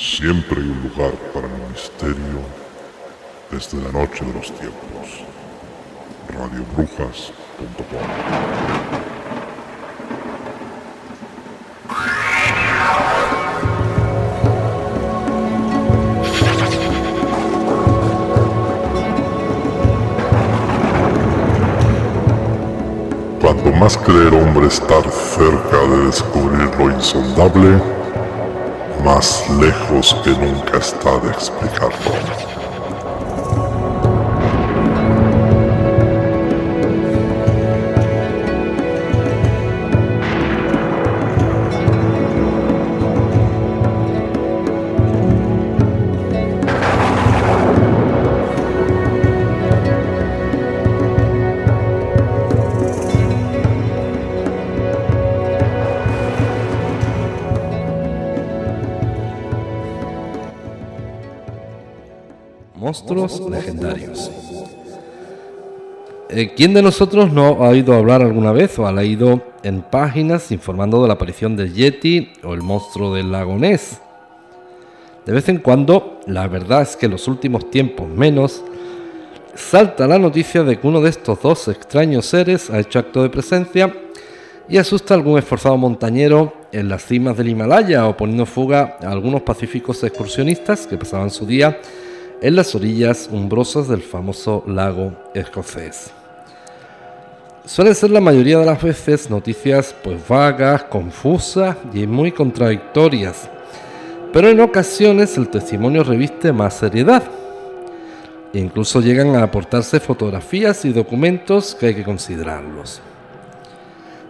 Siempre hay un lugar para el misterio desde la noche de los tiempos. radiobrujas.com Cuanto más cree el hombre estar cerca de descubrir lo insondable, más lejos que nunca está de explicarlo. Monstruos legendarios. Eh, ¿Quién de nosotros no ha oído hablar alguna vez o ha leído en páginas informando de la aparición del Yeti o el monstruo del lago Ness? De vez en cuando, la verdad es que en los últimos tiempos menos, salta la noticia de que uno de estos dos extraños seres ha hecho acto de presencia y asusta a algún esforzado montañero en las cimas del Himalaya o poniendo fuga a algunos pacíficos excursionistas que pasaban su día en las orillas umbrosas del famoso lago escocés. Suelen ser la mayoría de las veces noticias pues vagas, confusas y muy contradictorias, pero en ocasiones el testimonio reviste más seriedad. Incluso llegan a aportarse fotografías y documentos que hay que considerarlos.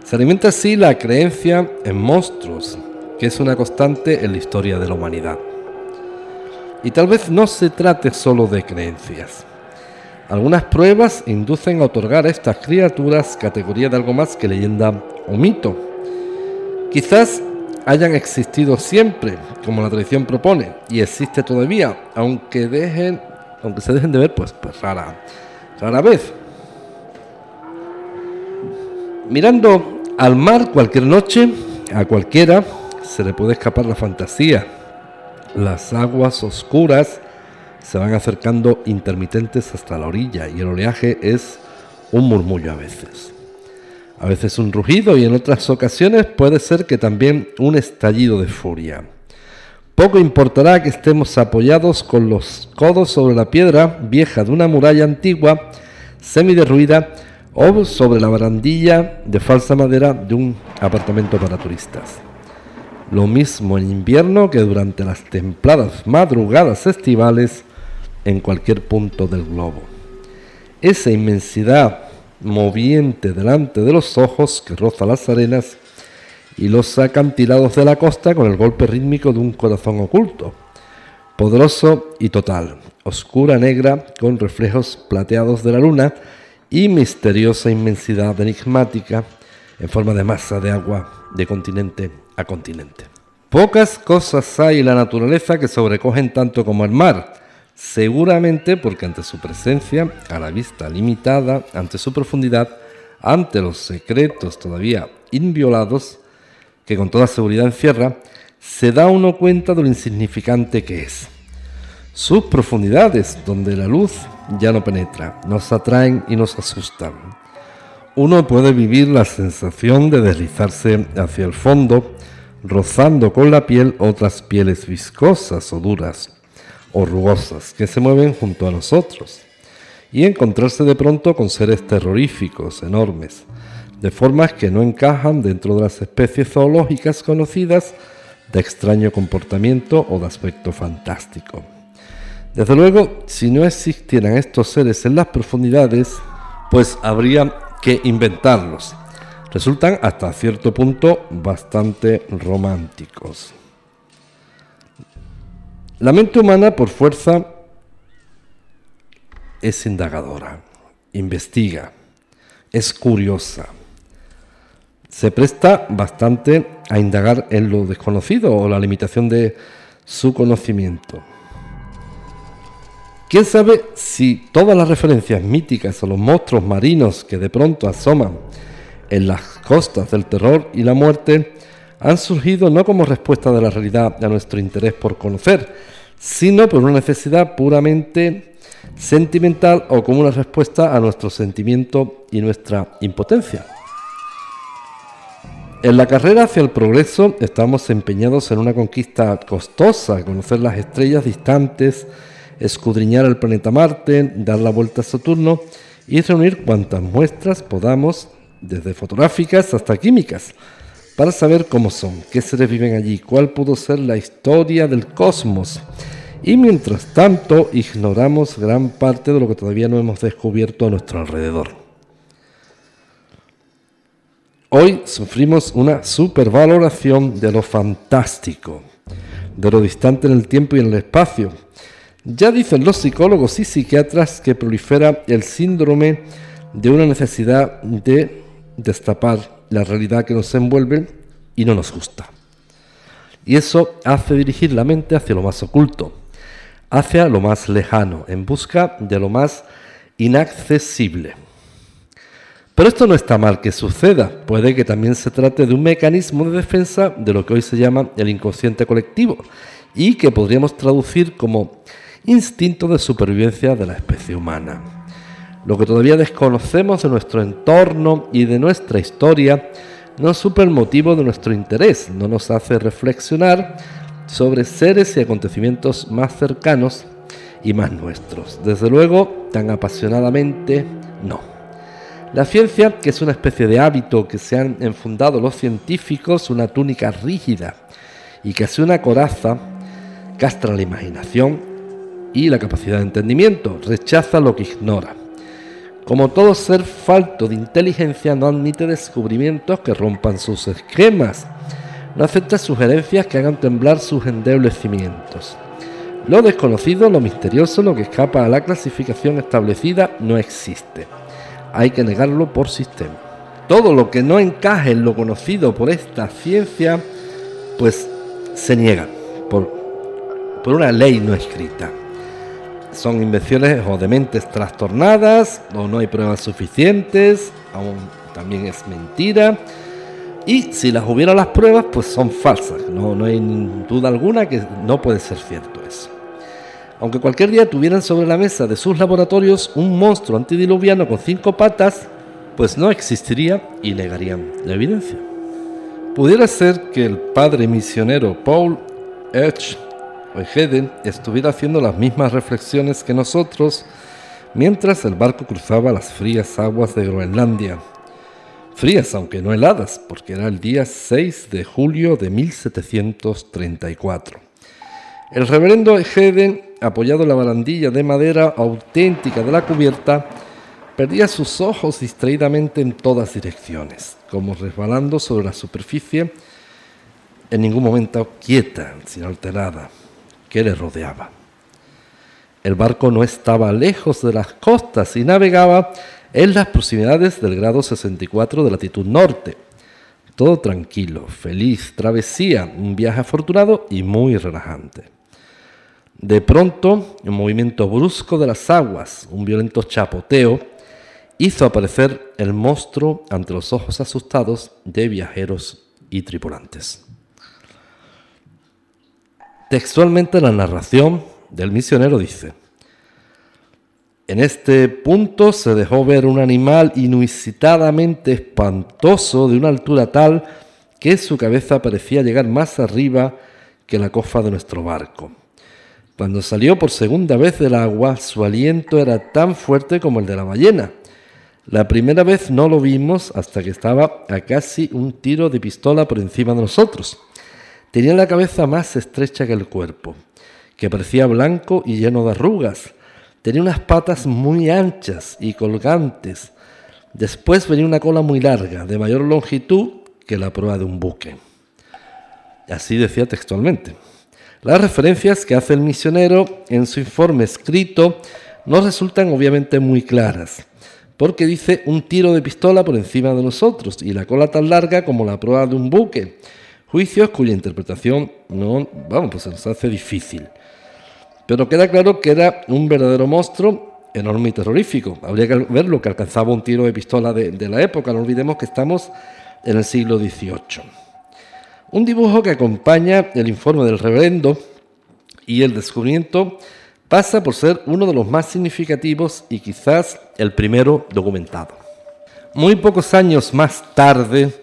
Se alimenta así la creencia en monstruos, que es una constante en la historia de la humanidad. Y tal vez no se trate solo de creencias. Algunas pruebas inducen a otorgar a estas criaturas categoría de algo más que leyenda o mito. Quizás hayan existido siempre, como la tradición propone, y existe todavía, aunque dejen, aunque se dejen de ver, pues, pues rara, rara vez. Mirando al mar cualquier noche, a cualquiera se le puede escapar la fantasía las aguas oscuras se van acercando intermitentes hasta la orilla y el oleaje es un murmullo a veces. A veces un rugido y en otras ocasiones puede ser que también un estallido de furia. Poco importará que estemos apoyados con los codos sobre la piedra vieja de una muralla antigua, semiderruida, o sobre la barandilla de falsa madera de un apartamento para turistas. Lo mismo en invierno que durante las templadas madrugadas estivales en cualquier punto del globo. Esa inmensidad moviente delante de los ojos que roza las arenas y los acantilados de la costa con el golpe rítmico de un corazón oculto, poderoso y total, oscura negra con reflejos plateados de la luna y misteriosa inmensidad enigmática en forma de masa de agua de continente a continente. Pocas cosas hay en la naturaleza que sobrecogen tanto como el mar, seguramente porque ante su presencia, a la vista limitada, ante su profundidad, ante los secretos todavía inviolados, que con toda seguridad encierra, se da uno cuenta de lo insignificante que es. Sus profundidades, donde la luz ya no penetra, nos atraen y nos asustan uno puede vivir la sensación de deslizarse hacia el fondo, rozando con la piel otras pieles viscosas o duras o rugosas que se mueven junto a nosotros, y encontrarse de pronto con seres terroríficos, enormes, de formas que no encajan dentro de las especies zoológicas conocidas de extraño comportamiento o de aspecto fantástico. Desde luego, si no existieran estos seres en las profundidades, pues habría que inventarlos. Resultan hasta cierto punto bastante románticos. La mente humana por fuerza es indagadora, investiga, es curiosa. Se presta bastante a indagar en lo desconocido o la limitación de su conocimiento. ¿Quién sabe si todas las referencias míticas a los monstruos marinos que de pronto asoman en las costas del terror y la muerte han surgido no como respuesta de la realidad a nuestro interés por conocer, sino por una necesidad puramente sentimental o como una respuesta a nuestro sentimiento y nuestra impotencia. En la carrera hacia el progreso estamos empeñados en una conquista costosa, conocer las estrellas distantes, escudriñar el planeta Marte, dar la vuelta a Saturno y reunir cuantas muestras podamos, desde fotográficas hasta químicas, para saber cómo son, qué seres viven allí, cuál pudo ser la historia del cosmos. Y mientras tanto ignoramos gran parte de lo que todavía no hemos descubierto a nuestro alrededor. Hoy sufrimos una supervaloración de lo fantástico, de lo distante en el tiempo y en el espacio. Ya dicen los psicólogos y psiquiatras que prolifera el síndrome de una necesidad de destapar la realidad que nos envuelve y no nos gusta. Y eso hace dirigir la mente hacia lo más oculto, hacia lo más lejano, en busca de lo más inaccesible. Pero esto no está mal que suceda, puede que también se trate de un mecanismo de defensa de lo que hoy se llama el inconsciente colectivo y que podríamos traducir como instinto de supervivencia de la especie humana. Lo que todavía desconocemos de nuestro entorno y de nuestra historia no supe el motivo de nuestro interés, no nos hace reflexionar sobre seres y acontecimientos más cercanos y más nuestros. Desde luego, tan apasionadamente, no. La ciencia, que es una especie de hábito que se han enfundado los científicos, una túnica rígida y hace una coraza, castra la imaginación y la capacidad de entendimiento, rechaza lo que ignora. Como todo ser falto de inteligencia no admite descubrimientos que rompan sus esquemas, no acepta sugerencias que hagan temblar sus endebles cimientos. Lo desconocido, lo misterioso, lo que escapa a la clasificación establecida no existe hay que negarlo por sistema. Todo lo que no encaje en lo conocido por esta ciencia, pues se niega por, por una ley no escrita. Son invenciones o de mentes trastornadas, o no hay pruebas suficientes, aún también es mentira. Y si las hubiera las pruebas, pues son falsas. No, no hay duda alguna que no puede ser cierto eso aunque cualquier día tuvieran sobre la mesa de sus laboratorios un monstruo antidiluviano con cinco patas, pues no existiría y negarían la evidencia. Pudiera ser que el padre misionero Paul H. Heden estuviera haciendo las mismas reflexiones que nosotros mientras el barco cruzaba las frías aguas de Groenlandia. Frías, aunque no heladas, porque era el día 6 de julio de 1734. El reverendo Heden apoyado en la barandilla de madera auténtica de la cubierta, perdía sus ojos distraídamente en todas direcciones, como resbalando sobre la superficie, en ningún momento quieta, sin alterada, que le rodeaba. El barco no estaba lejos de las costas y navegaba en las proximidades del grado 64 de latitud norte. Todo tranquilo, feliz, travesía, un viaje afortunado y muy relajante. De pronto, un movimiento brusco de las aguas, un violento chapoteo, hizo aparecer el monstruo ante los ojos asustados de viajeros y tripulantes. Textualmente la narración del misionero dice, en este punto se dejó ver un animal inusitadamente espantoso de una altura tal que su cabeza parecía llegar más arriba que la cofa de nuestro barco. Cuando salió por segunda vez del agua, su aliento era tan fuerte como el de la ballena. La primera vez no lo vimos hasta que estaba a casi un tiro de pistola por encima de nosotros. Tenía la cabeza más estrecha que el cuerpo, que parecía blanco y lleno de arrugas. Tenía unas patas muy anchas y colgantes. Después venía una cola muy larga, de mayor longitud que la proa de un buque. Así decía textualmente. Las referencias que hace el misionero en su informe escrito no resultan obviamente muy claras, porque dice un tiro de pistola por encima de nosotros y la cola tan larga como la proa de un buque, juicios cuya interpretación no, vamos, pues se nos hace difícil. Pero queda claro que era un verdadero monstruo enorme y terrorífico. Habría que ver lo que alcanzaba un tiro de pistola de, de la época, no olvidemos que estamos en el siglo XVIII. Un dibujo que acompaña el informe del reverendo y el descubrimiento pasa por ser uno de los más significativos y quizás el primero documentado. Muy pocos años más tarde,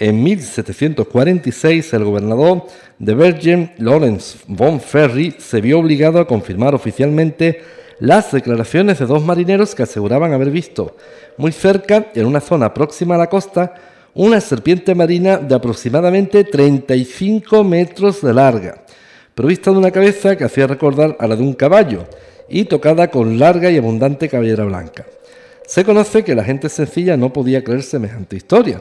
en 1746, el gobernador de Bergen, Lawrence von Ferry, se vio obligado a confirmar oficialmente las declaraciones de dos marineros que aseguraban haber visto muy cerca, en una zona próxima a la costa, una serpiente marina de aproximadamente 35 metros de larga, provista de una cabeza que hacía recordar a la de un caballo y tocada con larga y abundante cabellera blanca. Se conoce que la gente sencilla no podía creer semejante historia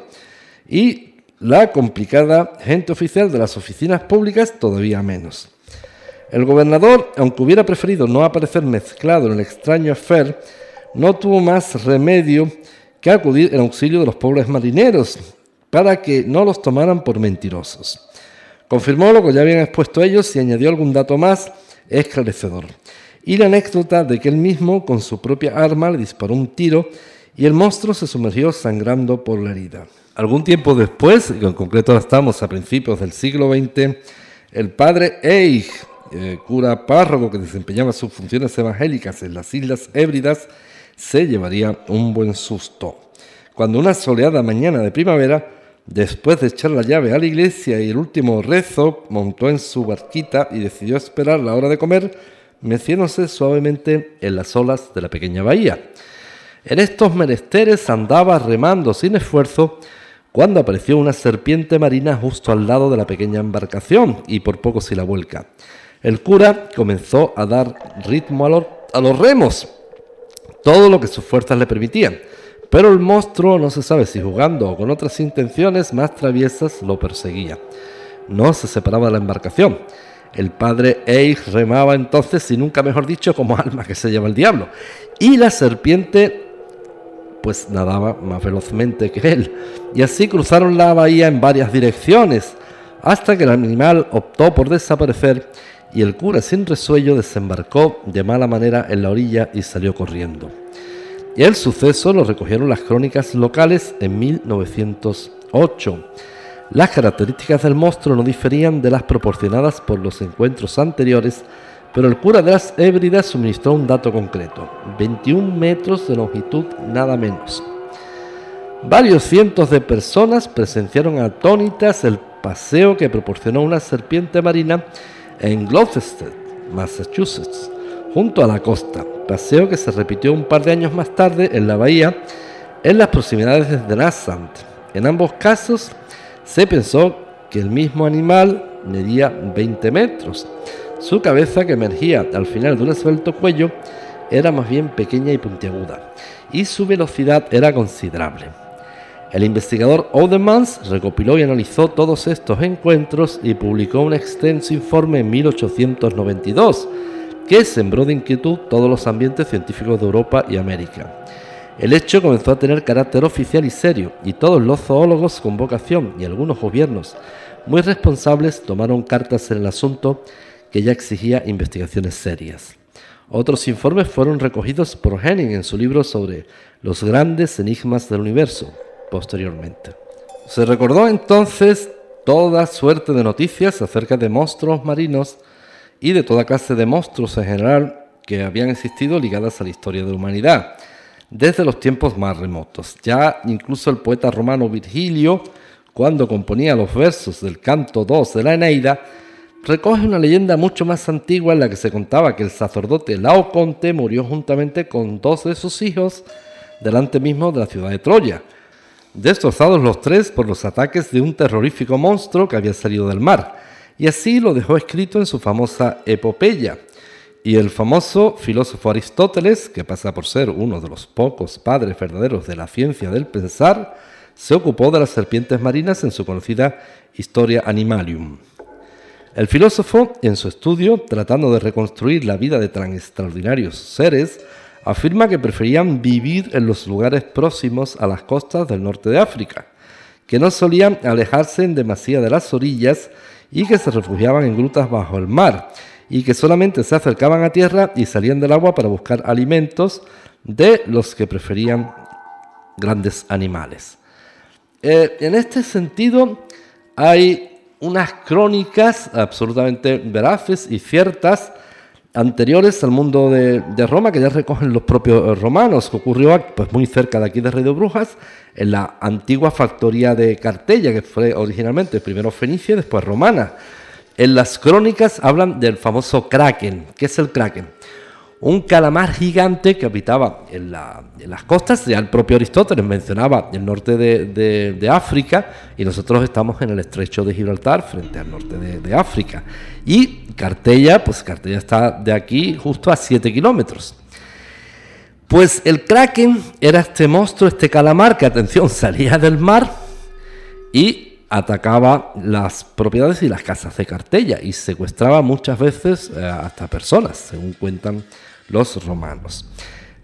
y la complicada gente oficial de las oficinas públicas todavía menos. El gobernador, aunque hubiera preferido no aparecer mezclado en el extraño affair, no tuvo más remedio que acudir en auxilio de los pobres marineros para que no los tomaran por mentirosos. Confirmó lo que ya habían expuesto ellos y añadió algún dato más esclarecedor. Y la anécdota de que él mismo con su propia arma le disparó un tiro y el monstruo se sumergió sangrando por la herida. Algún tiempo después, en concreto estamos a principios del siglo XX, el padre Eich, eh, cura párroco que desempeñaba sus funciones evangélicas en las Islas Hébridas, se llevaría un buen susto. Cuando una soleada mañana de primavera, después de echar la llave a la iglesia y el último rezo, montó en su barquita y decidió esperar la hora de comer, meciéndose suavemente en las olas de la pequeña bahía. En estos menesteres andaba remando sin esfuerzo cuando apareció una serpiente marina justo al lado de la pequeña embarcación y por poco se la vuelca. El cura comenzó a dar ritmo a los remos todo lo que sus fuerzas le permitían. Pero el monstruo, no se sabe si jugando o con otras intenciones más traviesas, lo perseguía. No se separaba de la embarcación. El padre Eich remaba entonces, y nunca mejor dicho, como alma que se lleva el diablo. Y la serpiente, pues nadaba más velozmente que él. Y así cruzaron la bahía en varias direcciones, hasta que el animal optó por desaparecer y el cura sin resuello desembarcó de mala manera en la orilla y salió corriendo. El suceso lo recogieron las crónicas locales en 1908. Las características del monstruo no diferían de las proporcionadas por los encuentros anteriores, pero el cura de las Hébridas suministró un dato concreto, 21 metros de longitud nada menos. Varios cientos de personas presenciaron atónitas el paseo que proporcionó una serpiente marina en Gloucester, Massachusetts, junto a la costa, paseo que se repitió un par de años más tarde en la bahía, en las proximidades de Nassant. En ambos casos se pensó que el mismo animal medía 20 metros. Su cabeza, que emergía al final de un esbelto cuello, era más bien pequeña y puntiaguda, y su velocidad era considerable. El investigador Odemans recopiló y analizó todos estos encuentros y publicó un extenso informe en 1892 que sembró de inquietud todos los ambientes científicos de Europa y América. El hecho comenzó a tener carácter oficial y serio, y todos los zoólogos con vocación y algunos gobiernos muy responsables tomaron cartas en el asunto que ya exigía investigaciones serias. Otros informes fueron recogidos por Henning en su libro sobre los grandes enigmas del universo, posteriormente. Se recordó entonces toda suerte de noticias acerca de monstruos marinos y de toda clase de monstruos en general que habían existido ligadas a la historia de la humanidad, desde los tiempos más remotos. Ya incluso el poeta romano Virgilio, cuando componía los versos del canto 2 de la Eneida, recoge una leyenda mucho más antigua en la que se contaba que el sacerdote Laoconte murió juntamente con dos de sus hijos delante mismo de la ciudad de Troya destrozados los tres por los ataques de un terrorífico monstruo que había salido del mar, y así lo dejó escrito en su famosa epopeya. Y el famoso filósofo Aristóteles, que pasa por ser uno de los pocos padres verdaderos de la ciencia del pensar, se ocupó de las serpientes marinas en su conocida Historia Animalium. El filósofo, en su estudio, tratando de reconstruir la vida de tan extraordinarios seres, afirma que preferían vivir en los lugares próximos a las costas del norte de África, que no solían alejarse en demasía de las orillas y que se refugiaban en grutas bajo el mar, y que solamente se acercaban a tierra y salían del agua para buscar alimentos de los que preferían grandes animales. Eh, en este sentido, hay unas crónicas absolutamente veraces y ciertas anteriores al mundo de, Roma, que ya recogen los propios romanos, que ocurrió pues, muy cerca de aquí de Rey de Brujas, en la antigua factoría de Cartella, que fue originalmente primero fenicia y después romana. En las crónicas hablan del famoso Kraken. ¿Qué es el Kraken? Un calamar gigante que habitaba en, las costas, ya el propio Aristóteles mencionaba el norte de, África y nosotros estamos en el estrecho de Gibraltar, frente al norte de, África. Y Cartella, pues Cartella está de aquí justo a 7 kilómetros. Pues el kraken era este monstruo, este calamar que, atención, salía del mar y atacaba las propiedades y las casas de Cartella y secuestraba muchas veces eh, hasta personas, según cuentan los romanos.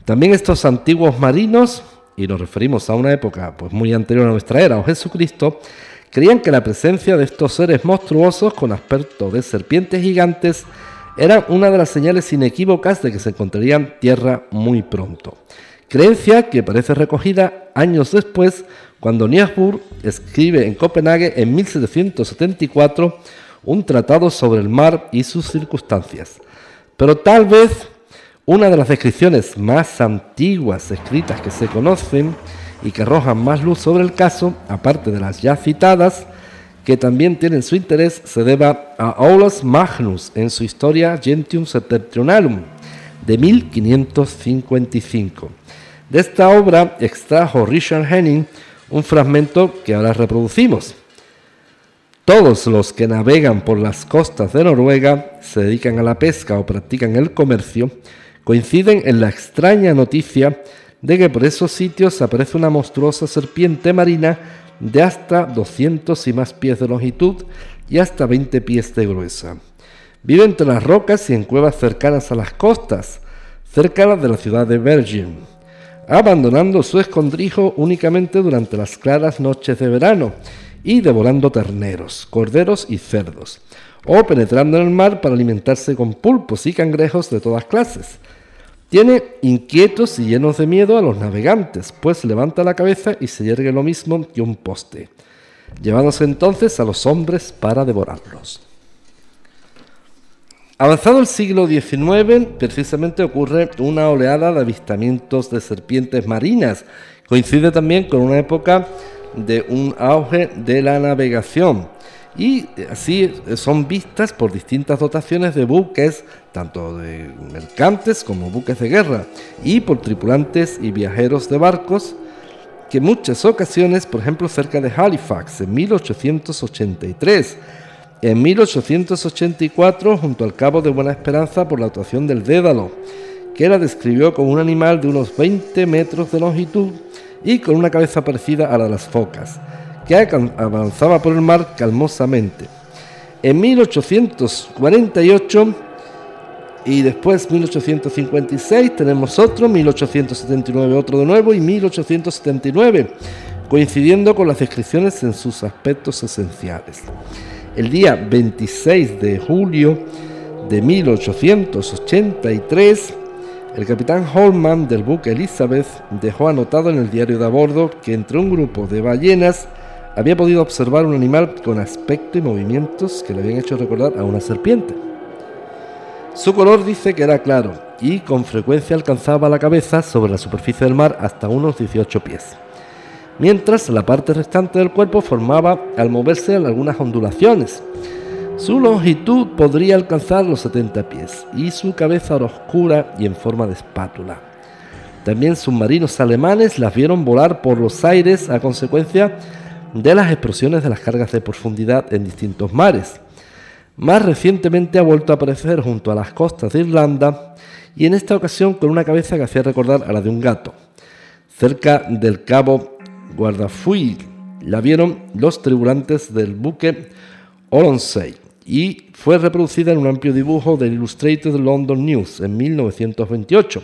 También estos antiguos marinos, y nos referimos a una época pues, muy anterior a nuestra era o Jesucristo, creían que la presencia de estos seres monstruosos con aspecto de serpientes gigantes era una de las señales inequívocas de que se encontrarían tierra muy pronto. Creencia que parece recogida años después cuando Niesburg escribe en Copenhague en 1774 un tratado sobre el mar y sus circunstancias. Pero tal vez una de las descripciones más antiguas escritas que se conocen y que arrojan más luz sobre el caso, aparte de las ya citadas, que también tienen su interés, se deba a Aulus Magnus en su Historia Gentium Septentrionalum de 1555. De esta obra extrajo Richard Henning un fragmento que ahora reproducimos. Todos los que navegan por las costas de Noruega, se dedican a la pesca o practican el comercio, coinciden en la extraña noticia de que por esos sitios aparece una monstruosa serpiente marina de hasta 200 y más pies de longitud y hasta 20 pies de gruesa. Vive entre las rocas y en cuevas cercanas a las costas, cercanas de la ciudad de Bergen abandonando su escondrijo únicamente durante las claras noches de verano y devorando terneros, corderos y cerdos, o penetrando en el mar para alimentarse con pulpos y cangrejos de todas clases. Tiene inquietos y llenos de miedo a los navegantes, pues levanta la cabeza y se yergue lo mismo que un poste, llevándose entonces a los hombres para devorarlos. Avanzado el siglo XIX, precisamente ocurre una oleada de avistamientos de serpientes marinas. Coincide también con una época de un auge de la navegación. Y así son vistas por distintas dotaciones de buques, tanto de mercantes como buques de guerra, y por tripulantes y viajeros de barcos, que muchas ocasiones, por ejemplo cerca de Halifax, en 1883, en 1884 junto al Cabo de Buena Esperanza por la actuación del Dédalo, que la describió como un animal de unos 20 metros de longitud y con una cabeza parecida a la de las focas, que avanzaba por el mar calmosamente. En 1848 y después 1856 tenemos otro, 1879 otro de nuevo y 1879, coincidiendo con las descripciones en sus aspectos esenciales. El día 26 de julio de 1883, el capitán Holman del buque Elizabeth dejó anotado en el diario de a bordo que entre un grupo de ballenas había podido observar un animal con aspecto y movimientos que le habían hecho recordar a una serpiente. Su color dice que era claro y con frecuencia alcanzaba la cabeza sobre la superficie del mar hasta unos 18 pies mientras la parte restante del cuerpo formaba al moverse algunas ondulaciones. Su longitud podría alcanzar los 70 pies y su cabeza era oscura y en forma de espátula. También submarinos alemanes las vieron volar por los aires a consecuencia de las explosiones de las cargas de profundidad en distintos mares. Más recientemente ha vuelto a aparecer junto a las costas de Irlanda y en esta ocasión con una cabeza que hacía recordar a la de un gato, cerca del cabo Guardafui la vieron los tribulantes del buque Olonsei y fue reproducida en un amplio dibujo del Illustrated London News en 1928.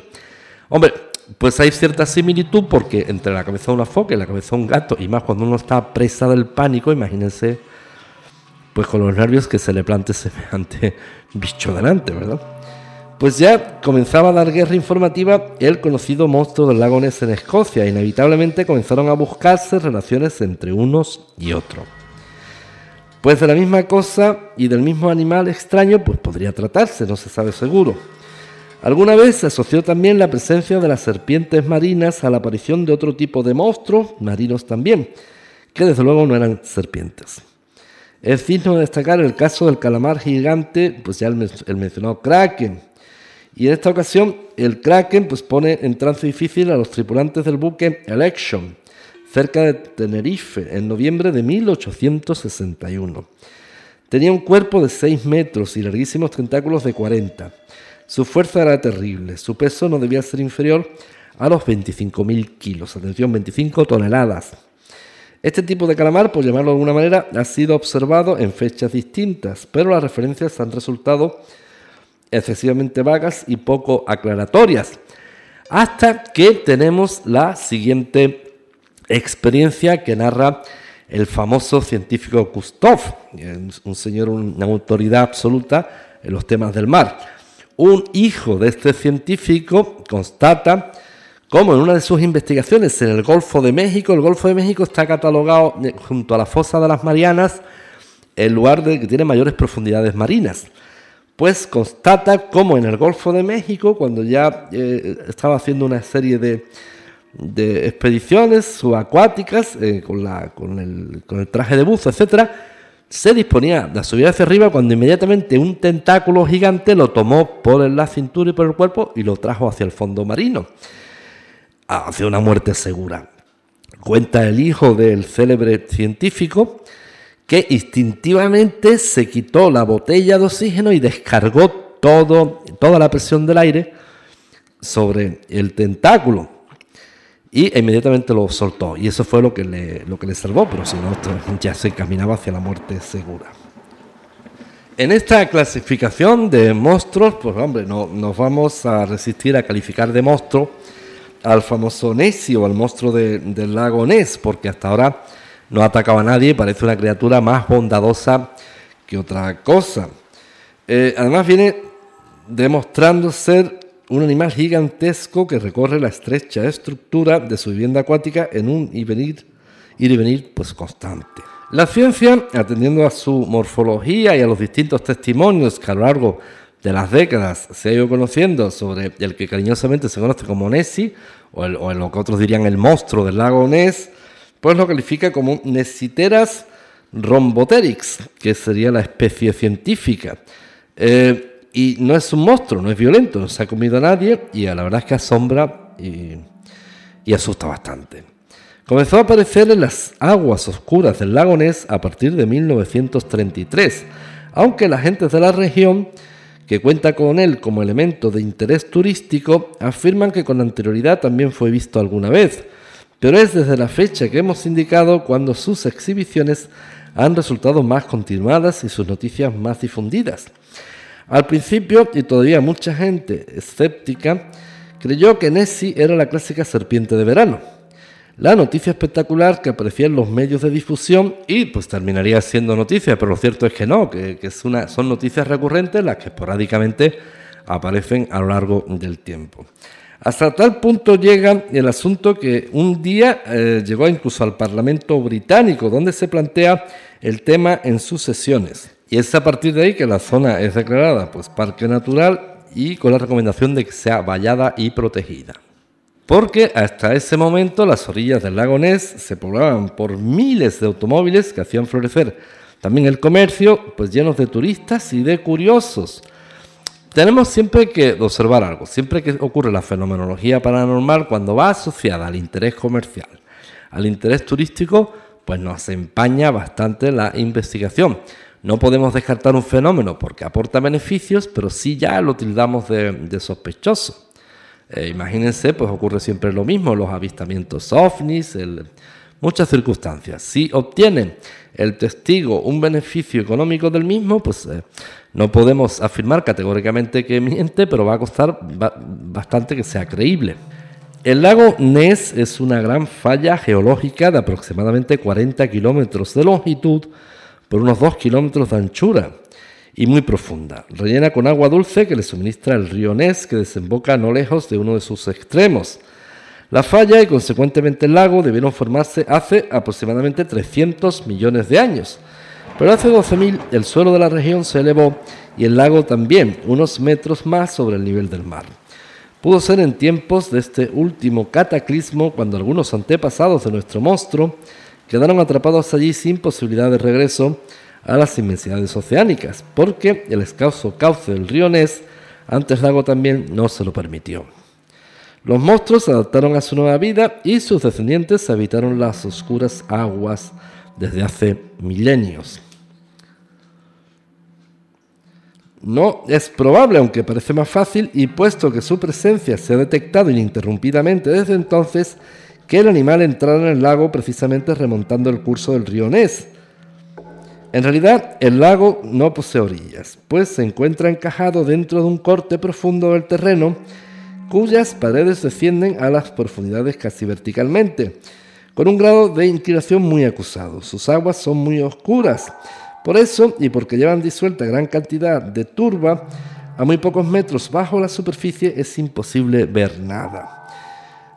Hombre, pues hay cierta similitud porque entre la cabeza de una foca y la cabeza de un gato, y más cuando uno está presa del pánico, imagínense, pues con los nervios que se le plante semejante bicho delante, ¿verdad? pues ya comenzaba a dar guerra informativa el conocido monstruo del lago Ness en Escocia. Inevitablemente comenzaron a buscarse relaciones entre unos y otros. Pues de la misma cosa y del mismo animal extraño, pues podría tratarse, no se sabe seguro. Alguna vez se asoció también la presencia de las serpientes marinas a la aparición de otro tipo de monstruos, marinos también, que desde luego no eran serpientes. Es digno de destacar el caso del calamar gigante, pues ya el, el mencionado Kraken. Y en esta ocasión el Kraken pues pone en trance difícil a los tripulantes del buque Election, cerca de Tenerife, en noviembre de 1861. Tenía un cuerpo de 6 metros y larguísimos tentáculos de 40. Su fuerza era terrible, su peso no debía ser inferior a los 25.000 kilos, atención, 25 toneladas. Este tipo de calamar, por llamarlo de alguna manera, ha sido observado en fechas distintas, pero las referencias han resultado excesivamente vagas y poco aclaratorias. Hasta que tenemos la siguiente experiencia que narra el famoso científico Kustov, un señor, una autoridad absoluta en los temas del mar un hijo de este científico constata cómo en una de sus investigaciones en el Golfo de México, el Golfo de México está catalogado eh, junto a la fosa de las Marianas el lugar de que tiene mayores profundidades marinas. Pues constata cómo en el Golfo de México, cuando ya eh, estaba haciendo una serie de, expediciones subacuáticas eh, con, con, el, con el traje de buzo, etcétera, se disponía a subir hacia arriba cuando inmediatamente un tentáculo gigante lo tomó por la cintura y por el cuerpo y lo trajo hacia el fondo marino, hacia una muerte segura. Cuenta el hijo del célebre científico que instintivamente se quitó la botella de oxígeno y descargó todo, toda la presión del aire sobre el tentáculo y inmediatamente lo soltó. Y eso fue lo que le, lo que le salvó, pero si no, ya se caminaba hacia la muerte segura. En esta clasificación de monstruos, pues hombre, no nos vamos a resistir a calificar de monstruo al famoso Nessie o al monstruo del lago Ness, porque hasta ahora no ha atacado a nadie, parece una criatura más bondadosa que otra cosa. Eh, además viene demostrando ser un animal gigantesco que recorre la estrecha estructura de su vivienda acuática en un ir y venir, ir y venir pues, constante. La ciencia, atendiendo a su morfología y a los distintos testimonios que a lo largo de las décadas se ha ido conociendo sobre el que cariñosamente se conoce como Nessie, o, en lo que otros dirían el monstruo del lago Ness, pues lo califica como Nessiteras rhomboterix, que sería la especie científica. Eh, y no es un monstruo, no es violento, no se ha comido a nadie y a la verdad es que asombra y, y asusta bastante. Comenzó a aparecer en las aguas oscuras del lago Ness a partir de 1933, aunque la gente de la región que cuenta con él como elemento de interés turístico afirman que con anterioridad también fue visto alguna vez, pero es desde la fecha que hemos indicado cuando sus exhibiciones han resultado más continuadas y sus noticias más difundidas. Al principio, y todavía mucha gente escéptica, creyó que Nessie era la clásica serpiente de verano. La noticia espectacular que aparecía en los medios de difusión y pues terminaría siendo noticia, pero lo cierto es que no, que, es una, son noticias recurrentes las que esporádicamente aparecen a lo largo del tiempo. Hasta tal punto llega el asunto que un día eh, llegó incluso al Parlamento británico, donde se plantea el tema en sus sesiones. Y es a partir de ahí que la zona es declarada pues, parque natural y con la recomendación de que sea vallada y protegida. Porque hasta ese momento las orillas del lago Ness se poblaban por miles de automóviles que hacían florecer también el comercio, pues llenos de turistas y de curiosos. Tenemos siempre que observar algo, siempre que ocurre la fenomenología paranormal, cuando va asociada al interés comercial, al interés turístico, pues nos empaña bastante la investigación. No podemos descartar un fenómeno porque aporta beneficios, pero sí ya lo tildamos de, sospechoso. Eh, imagínense, pues ocurre siempre lo mismo, los avistamientos ovnis, muchas circunstancias. Si obtiene el testigo un beneficio económico del mismo, pues eh, no podemos afirmar categóricamente que miente, pero va a costar bastante que sea creíble. El lago Ness es una gran falla geológica de aproximadamente 40 kilómetros de longitud, por unos 2 kilómetros de anchura y muy profunda, rellena con agua dulce que le suministra el río Ness que desemboca no lejos de uno de sus extremos. La falla y consecuentemente el lago debieron formarse hace aproximadamente 300 millones de años, Pero hace 12.000 el suelo de la región se elevó y el lago también, unos metros más sobre el nivel del mar. Pudo ser en tiempos de este último cataclismo cuando algunos antepasados de nuestro monstruo quedaron atrapados allí sin posibilidad de regreso a las inmensidades oceánicas, porque el escaso cauce del río Ness, antes lago también, no se lo permitió. Los monstruos se adaptaron a su nueva vida y sus descendientes habitaron las oscuras aguas desde hace milenios. No es probable, aunque parece más fácil, y puesto que su presencia se ha detectado ininterrumpidamente desde entonces, que el animal entrara en el lago precisamente remontando el curso del río Ness. En realidad, el lago no posee orillas, pues se encuentra encajado dentro de un corte profundo del terreno, cuyas paredes descienden a las profundidades casi verticalmente, con un grado de inclinación muy acusado. Sus aguas son muy oscuras por eso, y porque llevan disuelta gran cantidad de turba, a muy pocos metros bajo la superficie es imposible ver nada.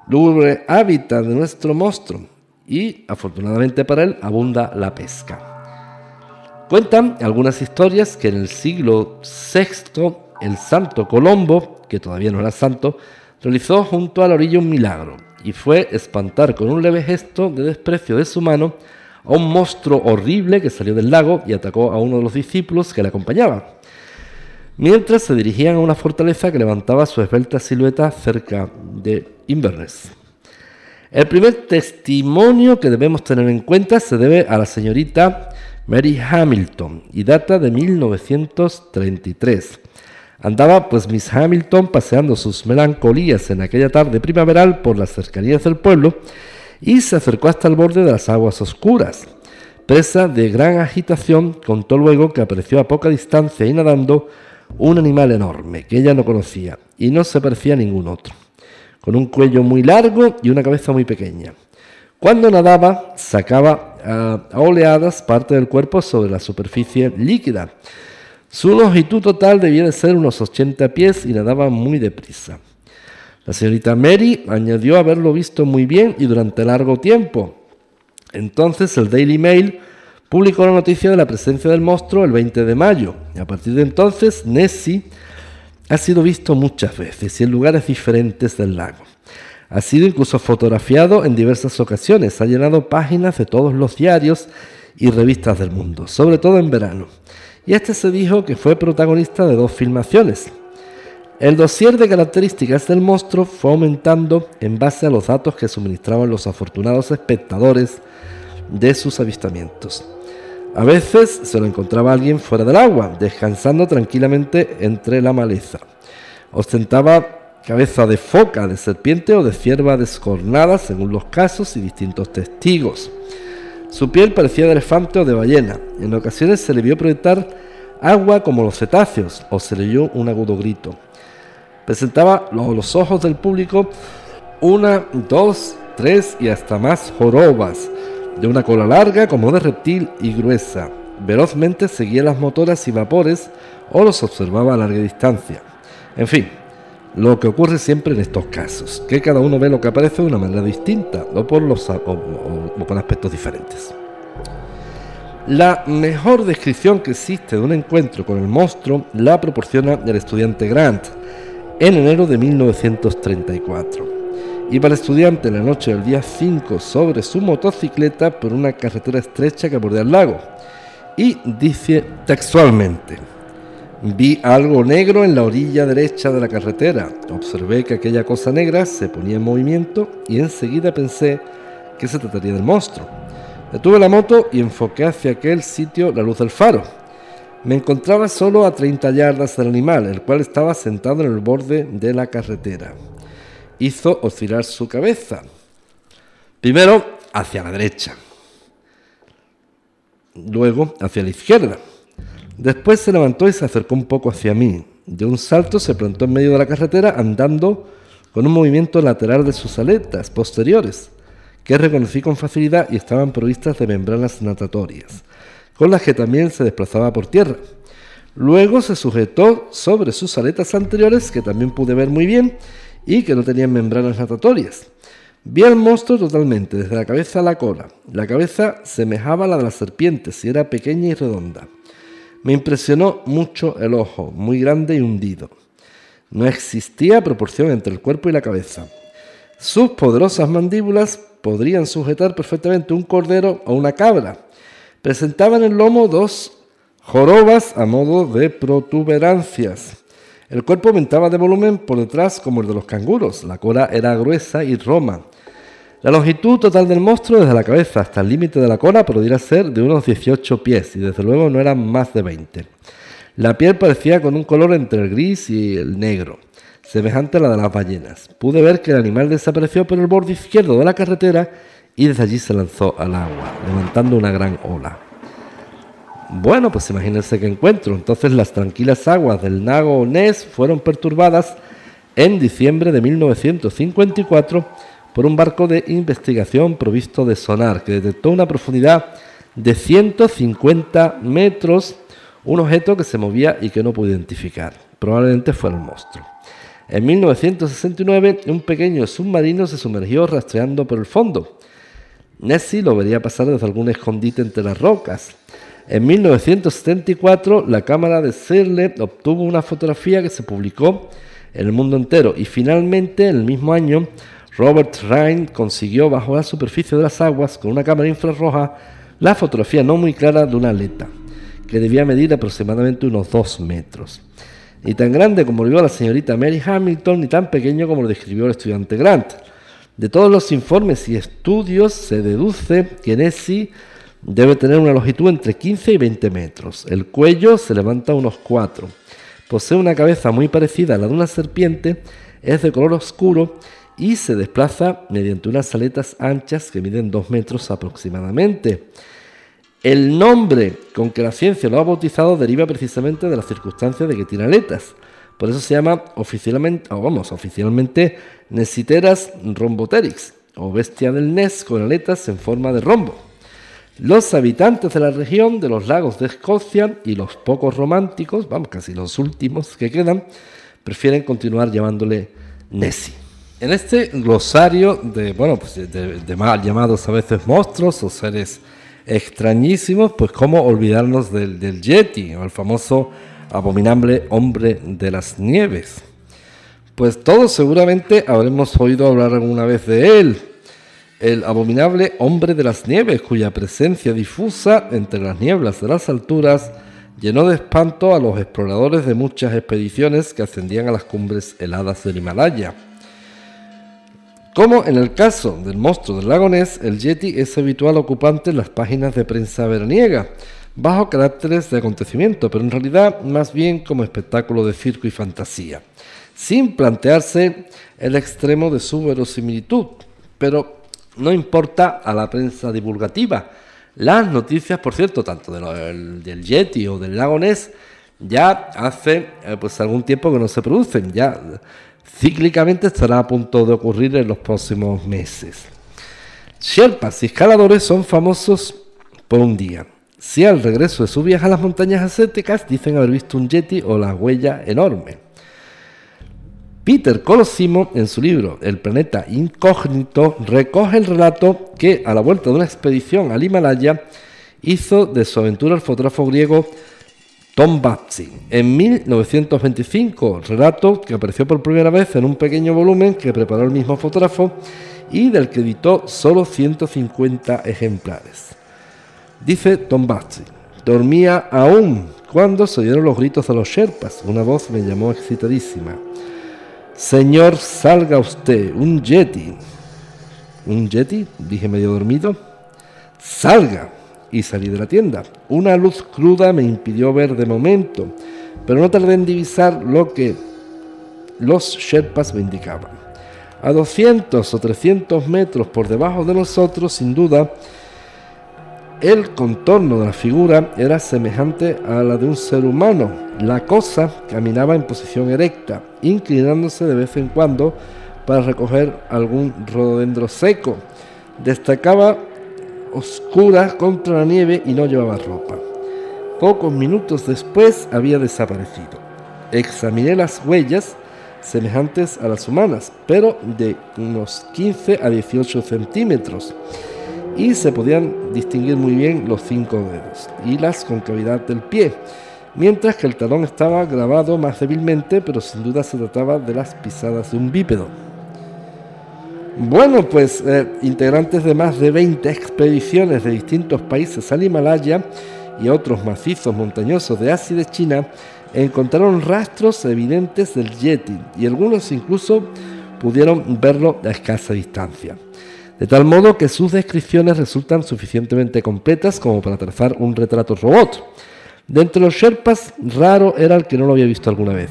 Lúgubre hábitat de nuestro monstruo, y afortunadamente para él abunda la pesca. Cuentan algunas historias que en el siglo VI el santo Colombo, que todavía no era santo, realizó junto a la orilla un milagro, y fue espantar con un leve gesto de desprecio de su mano a un monstruo horrible que salió del lago y atacó a uno de los discípulos que le acompañaba, mientras se dirigían a una fortaleza que levantaba su esbelta silueta cerca de Inverness. El primer testimonio que debemos tener en cuenta se debe a la señorita Mary Hamilton y data de 1933. Andaba pues Miss Hamilton paseando sus melancolías en aquella tarde primaveral por las cercanías del pueblo y se acercó hasta el borde de las aguas oscuras. Presa de gran agitación, contó luego que apareció a poca distancia y nadando un animal enorme que ella no conocía y no se parecía a ningún otro, con un cuello muy largo y una cabeza muy pequeña. Cuando nadaba, sacaba a oleadas parte del cuerpo sobre la superficie líquida. Su longitud total debía de ser unos 80 pies y nadaba muy deprisa. La señorita Mary añadió haberlo visto muy bien y durante largo tiempo. Entonces el Daily Mail publicó la noticia de la presencia del monstruo el 20 de mayo. Y a partir de entonces, Nessie ha sido visto muchas veces y en lugares diferentes del lago. Ha sido incluso fotografiado en diversas ocasiones. Ha llenado páginas de todos los diarios y revistas del mundo, sobre todo en verano. Y este se dijo que fue protagonista de dos filmaciones. El dossier de características del monstruo fue aumentando en base a los datos que suministraban los afortunados espectadores de sus avistamientos. A veces se lo encontraba alguien fuera del agua, descansando tranquilamente entre la maleza. Ostentaba cabeza de foca, de serpiente o de cierva descornada, según los casos y distintos testigos. Su piel parecía de elefante o de ballena. En ocasiones se le vio proyectar agua como los cetáceos o se le oyó un agudo grito presentaba los ojos del público una, dos, tres y hasta más jorobas, de una cola larga como de reptil y gruesa. Velozmente seguía las motoras y vapores o los observaba a larga distancia. En fin, lo que ocurre siempre en estos casos, que cada uno ve lo que aparece de una manera distinta o, por los, o con aspectos diferentes. La mejor descripción que existe de un encuentro con el monstruo la proporciona el estudiante Grant, en enero de 1934. Iba el estudiante en la noche del día 5 sobre su motocicleta por una carretera estrecha que bordea el lago y dice textualmente, vi algo negro en la orilla derecha de la carretera, observé que aquella cosa negra se ponía en movimiento y enseguida pensé que se trataría del monstruo. Detuve la moto y enfoqué hacia aquel sitio la luz del faro me encontraba solo a 30 yardas del animal, el cual estaba sentado en el borde de la carretera. Hizo oscilar su cabeza. Primero hacia la derecha, luego hacia la izquierda. Después se levantó y se acercó un poco hacia mí. De un salto se plantó en medio de la carretera andando con un movimiento lateral de sus aletas posteriores, que reconocí con facilidad y estaban provistas de membranas natatorias con las que también se desplazaba por tierra. Luego se sujetó sobre sus aletas anteriores, que también pude ver muy bien, y que no tenían membranas natatorias. Vi al monstruo totalmente, desde la cabeza a la cola. La cabeza semejaba la de la serpiente, si era pequeña y redonda. Me impresionó mucho el ojo, muy grande y hundido. No existía proporción entre el cuerpo y la cabeza. Sus poderosas mandíbulas podrían sujetar perfectamente un cordero o una cabra. Presentaba en el lomo dos jorobas a modo de protuberancias. El cuerpo aumentaba de volumen por detrás como el de los canguros. La cola era gruesa y roma. La longitud total del monstruo desde la cabeza hasta el límite de la cola podría ser de unos 18 pies y desde luego no eran más de 20. La piel parecía con un color entre el gris y el negro, semejante a la de las ballenas. Pude ver que el animal desapareció por el borde izquierdo de la carretera y desde allí se lanzó al agua, levantando una gran ola. Bueno, pues imagínense qué encuentro. Entonces las tranquilas aguas del lago Ness fueron perturbadas en diciembre de 1954 por un barco de investigación provisto de sonar que detectó una profundidad de 150 metros un objeto que se movía y que no pudo identificar. Probablemente fuera un monstruo. En 1969 un pequeño submarino se sumergió rastreando por el fondo. Nessie lo vería pasar desde algún escondite entre las rocas. En 1974 la cámara de Searle obtuvo una fotografía que se publicó en el mundo entero y finalmente en el mismo año Robert Rhine consiguió bajo la superficie de las aguas con una cámara infrarroja la fotografía no muy clara de una aleta, que debía medir aproximadamente unos 2 metros. Ni tan grande como lo vio la señorita Mary Hamilton, ni tan pequeño como lo describió el estudiante Grant. De todos los informes y estudios se deduce que Nessie debe tener una longitud entre 15 y 20 metros. El cuello se levanta unos 4. Posee una cabeza muy parecida a la de una serpiente, es de color oscuro y se desplaza mediante unas aletas anchas que miden 2 metros aproximadamente. El nombre con que la ciencia lo ha bautizado deriva precisamente de la circunstancia de que tiene aletas. Por eso se llama oficialmente, o vamos, oficialmente Nesiteras rhomboterix, o bestia del Nes con aletas en forma de rombo. Los habitantes de la región de los lagos de Escocia y los pocos románticos, vamos, casi los últimos que quedan, prefieren continuar llamándole Nessie. En este glosario de, bueno, pues de, mal llamados a veces monstruos o seres extrañísimos, pues cómo olvidarnos del, del Yeti, o el famoso abominable hombre de las nieves. Pues todos seguramente habremos oído hablar alguna vez de él, el abominable hombre de las nieves, cuya presencia difusa entre las nieblas de las alturas llenó de espanto a los exploradores de muchas expediciones que ascendían a las cumbres heladas del Himalaya. Como en el caso del monstruo del lago Ness, el Yeti es habitual ocupante en las páginas de prensa veraniega, bajo caracteres de acontecimiento, pero en realidad más bien como espectáculo de circo y fantasía, sin plantearse el extremo de su verosimilitud. Pero no importa a la prensa divulgativa. Las noticias, por cierto, tanto del, Yeti o del lago Ness, ya hace eh, pues algún tiempo que no se producen. Ya cíclicamente estará a punto de ocurrir en los próximos meses. Sherpas y escaladores son famosos por un día. Si al regreso de su viaje a las montañas ascéticas dicen haber visto un yeti o la huella enorme. Peter Colosimo, en su libro El planeta incógnito, recoge el relato que, a la vuelta de una expedición al Himalaya, hizo de su aventura el fotógrafo griego Tom Batsy, en 1925, relato que apareció por primera vez en un pequeño volumen que preparó el mismo fotógrafo y del que editó solo 150 ejemplares. Dice Tom Batsy, dormía aún cuando se oyeron los gritos de los Sherpas. Una voz me llamó excitadísima. Señor, salga usted, un yeti. ¿Un yeti? Dije medio dormido. Salga y salí de la tienda. Una luz cruda me impidió ver de momento, pero no tardé en divisar lo que los Sherpas me indicaban. A 200 o 300 metros por debajo de nosotros, sin duda, el contorno de la figura era semejante a la de un ser humano. La cosa caminaba en posición erecta, inclinándose de vez en cuando para recoger algún rododendro seco. Destacaba oscura contra la nieve y no llevaba ropa. Pocos minutos después había desaparecido. Examiné las huellas, semejantes a las humanas, pero de unos 15 a 18 centímetros. Y se podían distinguir muy bien los cinco dedos y las concavidad del pie, mientras que el talón estaba grabado más débilmente, pero sin duda se trataba de las pisadas de un bípedo. Bueno, pues eh, integrantes de más de 20 expediciones de distintos países al Himalaya y otros macizos montañosos de Asia y de China encontraron rastros evidentes del Yeti y algunos incluso pudieron verlo a escasa distancia. De tal modo que sus descripciones resultan suficientemente completas como para trazar un retrato robot. De entre los Sherpas, raro era el que no lo había visto alguna vez.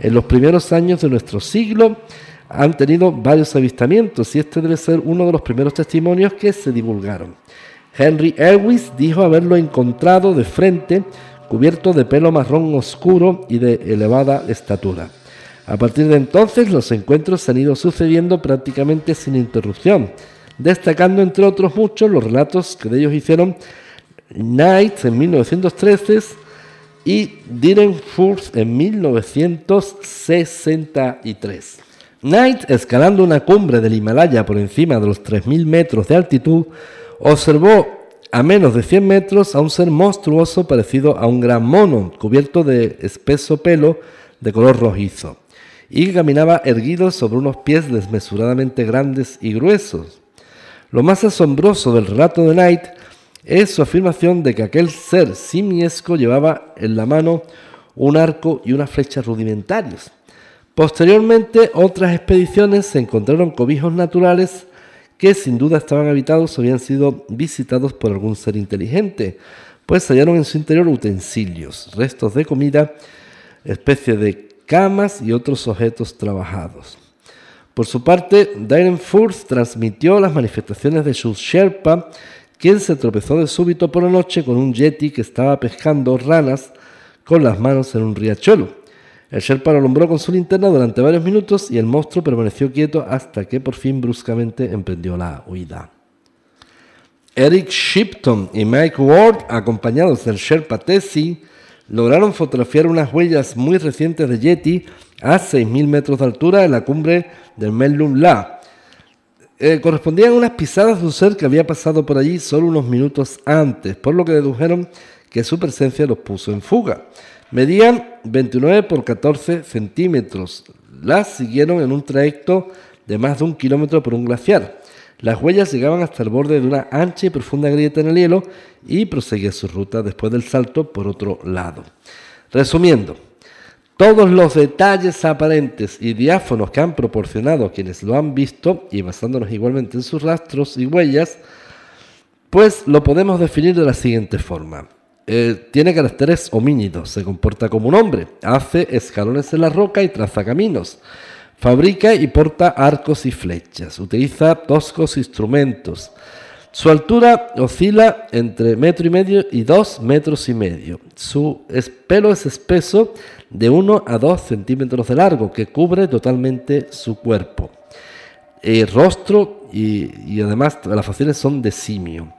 En los primeros años de nuestro siglo, han tenido varios avistamientos y este debe ser uno de los primeros testimonios que se divulgaron. Henry Elwis dijo haberlo encontrado de frente, cubierto de pelo marrón oscuro y de elevada estatura. A partir de entonces los encuentros se han ido sucediendo prácticamente sin interrupción, destacando entre otros muchos los relatos que de ellos hicieron Knight en 1913 y Furs en 1963. Knight, escalando una cumbre del Himalaya por encima de los 3.000 metros de altitud, observó a menos de 100 metros a un ser monstruoso parecido a un gran mono, cubierto de espeso pelo de color rojizo, y que caminaba erguido sobre unos pies desmesuradamente grandes y gruesos. Lo más asombroso del relato de Knight es su afirmación de que aquel ser simiesco llevaba en la mano un arco y una flecha rudimentarios Posteriormente, otras expediciones se encontraron cobijos naturales que sin duda estaban habitados o habían sido visitados por algún ser inteligente, pues hallaron en su interior utensilios, restos de comida, especie de camas y otros objetos trabajados. Por su parte, Furth transmitió las manifestaciones de Shus Sherpa, quien se tropezó de súbito por la noche con un yeti que estaba pescando ranas con las manos en un riachuelo. El Sherpa lo alumbró con su linterna durante varios minutos y el monstruo permaneció quieto hasta que por fin bruscamente emprendió la huida. Eric Shipton y Mike Ward, acompañados del Sherpa Tessie, lograron fotografiar unas huellas muy recientes de Yeti a 6.000 metros de altura en la cumbre del Melum La. Eh, correspondían a unas pisadas de un ser que había pasado por allí solo unos minutos antes, por lo que dedujeron que su presencia los puso en fuga. Medían 29 por 14 centímetros. Las siguieron en un trayecto de más de un kilómetro por un glaciar. Las huellas llegaban hasta el borde de una ancha y profunda grieta en el hielo y proseguía su ruta después del salto por otro lado. Resumiendo, todos los detalles aparentes y diáfonos que han proporcionado quienes lo han visto, y basándonos igualmente en sus rastros y huellas, pues lo podemos definir de la siguiente forma. Eh, tiene caracteres homínidos, se comporta como un hombre, hace escalones en la roca y traza caminos, fabrica y porta arcos y flechas, utiliza toscos instrumentos. Su altura oscila entre metro y medio y dos metros y medio. Su pelo es espeso de 1 a 2 centímetros de largo que cubre totalmente su cuerpo. El rostro y, y además las facciones son de simio.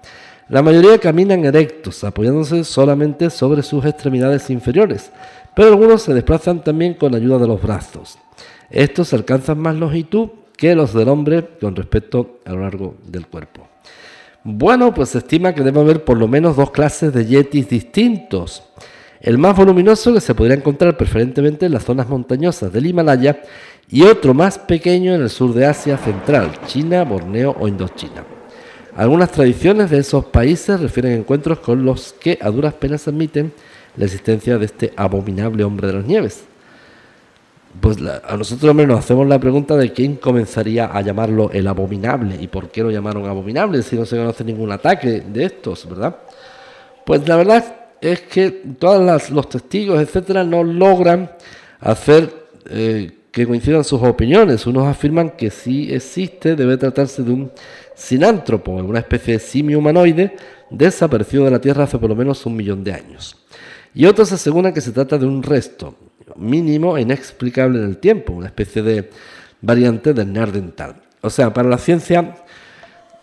La mayoría caminan erectos, apoyándose solamente sobre sus extremidades inferiores, pero algunos se desplazan también con ayuda de los brazos. Estos alcanzan más longitud que los del hombre con respecto a lo largo del cuerpo. Bueno, pues se estima que debe haber por lo menos dos clases de yetis distintos. El más voluminoso que se podría encontrar preferentemente en las zonas montañosas del Himalaya y otro más pequeño en el sur de Asia Central, China, Borneo o Indochina. Algunas tradiciones de esos países refieren encuentros con los que a duras penas admiten la existencia de este abominable hombre de las nieves. Pues a nosotros nos hacemos la pregunta de quién comenzaría a llamarlo el abominable y por qué lo llamaron abominable si no se conoce ningún ataque de estos, ¿verdad? Pues la verdad es que todos los testigos, etcétera, no logran hacer eh, que coincidan sus opiniones. Unos afirman que si existe debe tratarse de un sinántropo, una especie de simio humanoide desaparecido de la Tierra hace por lo menos un millón de años. Y otros aseguran que se trata de un resto mínimo e inexplicable en el tiempo, una especie de variante del neandertal. O sea, para la ciencia,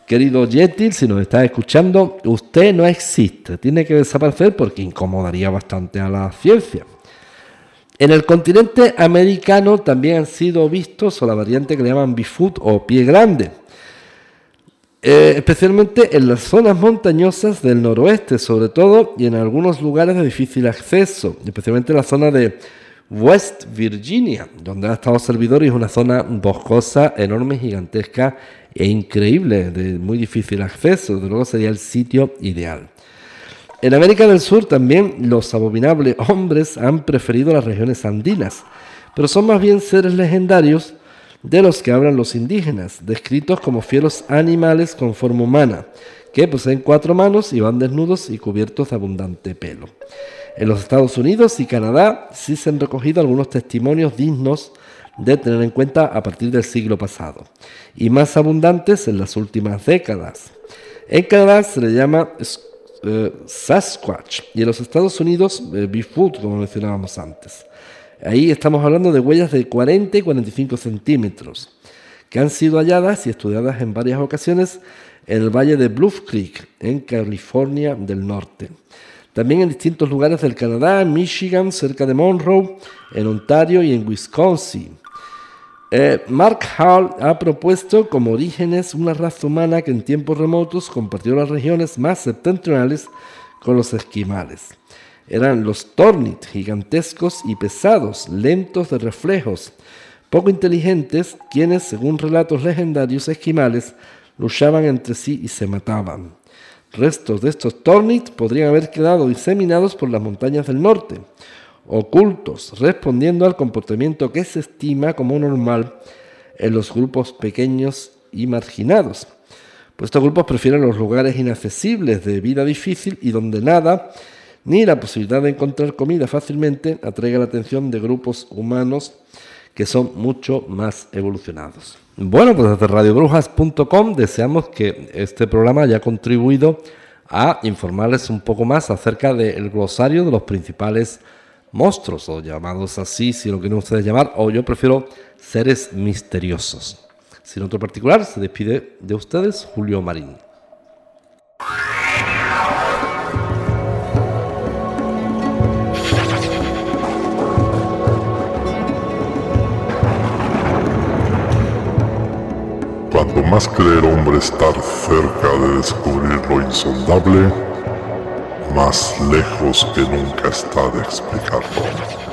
querido Yetil, si nos está escuchando, usted no existe, tiene que desaparecer porque incomodaría bastante a la ciencia. En el continente americano también han sido vistos o la variante que le llaman Bigfoot o pie grande, eh, especialmente en las zonas montañosas del noroeste, sobre todo, y en algunos lugares de difícil acceso, especialmente en la zona de West Virginia, donde ha estado servidor y es una zona boscosa, enorme, gigantesca e increíble, de muy difícil acceso. Desde luego sería el sitio ideal. En América del Sur también los abominables hombres han preferido las regiones andinas, pero son más bien seres legendarios de los que hablan los indígenas, descritos como fieros animales con forma humana, que poseen cuatro manos y van desnudos y cubiertos de abundante pelo. En los Estados Unidos y Canadá sí se han recogido algunos testimonios dignos de tener en cuenta a partir del siglo pasado, y más abundantes en las últimas décadas. En Canadá se le llama eh, Sasquatch y en los Estados Unidos eh, Bigfoot, como mencionábamos antes. Ahí estamos hablando de huellas de 40 y 45 centímetros, que han sido halladas y estudiadas en varias ocasiones en el valle de Bluff Creek, en California del Norte. También en distintos lugares del Canadá, en Michigan, cerca de Monroe, en Ontario y en Wisconsin. Eh, Mark Hall ha propuesto como orígenes una raza humana que en tiempos remotos compartió las regiones más septentrionales con los esquimales. Eran los Tornit, gigantescos y pesados, lentos de reflejos, poco inteligentes, quienes, según relatos legendarios esquimales, luchaban entre sí y se mataban. Restos de estos Tornit podrían haber quedado diseminados por las montañas del norte ocultos, respondiendo al comportamiento que se estima como normal en los grupos pequeños y marginados. Pues estos grupos prefieren los lugares inaccesibles de vida difícil y donde nada, ni la posibilidad de encontrar comida fácilmente, atraiga la atención de grupos humanos que son mucho más evolucionados. Bueno, pues desde radiobrujas.com deseamos que este programa haya contribuido a informarles un poco más acerca del glosario de los principales monstruos, o llamados así, si lo quieren ustedes llamar, o yo prefiero seres misteriosos. Sin otro particular, se despide de ustedes Julio Marín. Cuanto más cree el hombre estar cerca de descubrir lo insondable, más lejos que nunca está de explicarlo.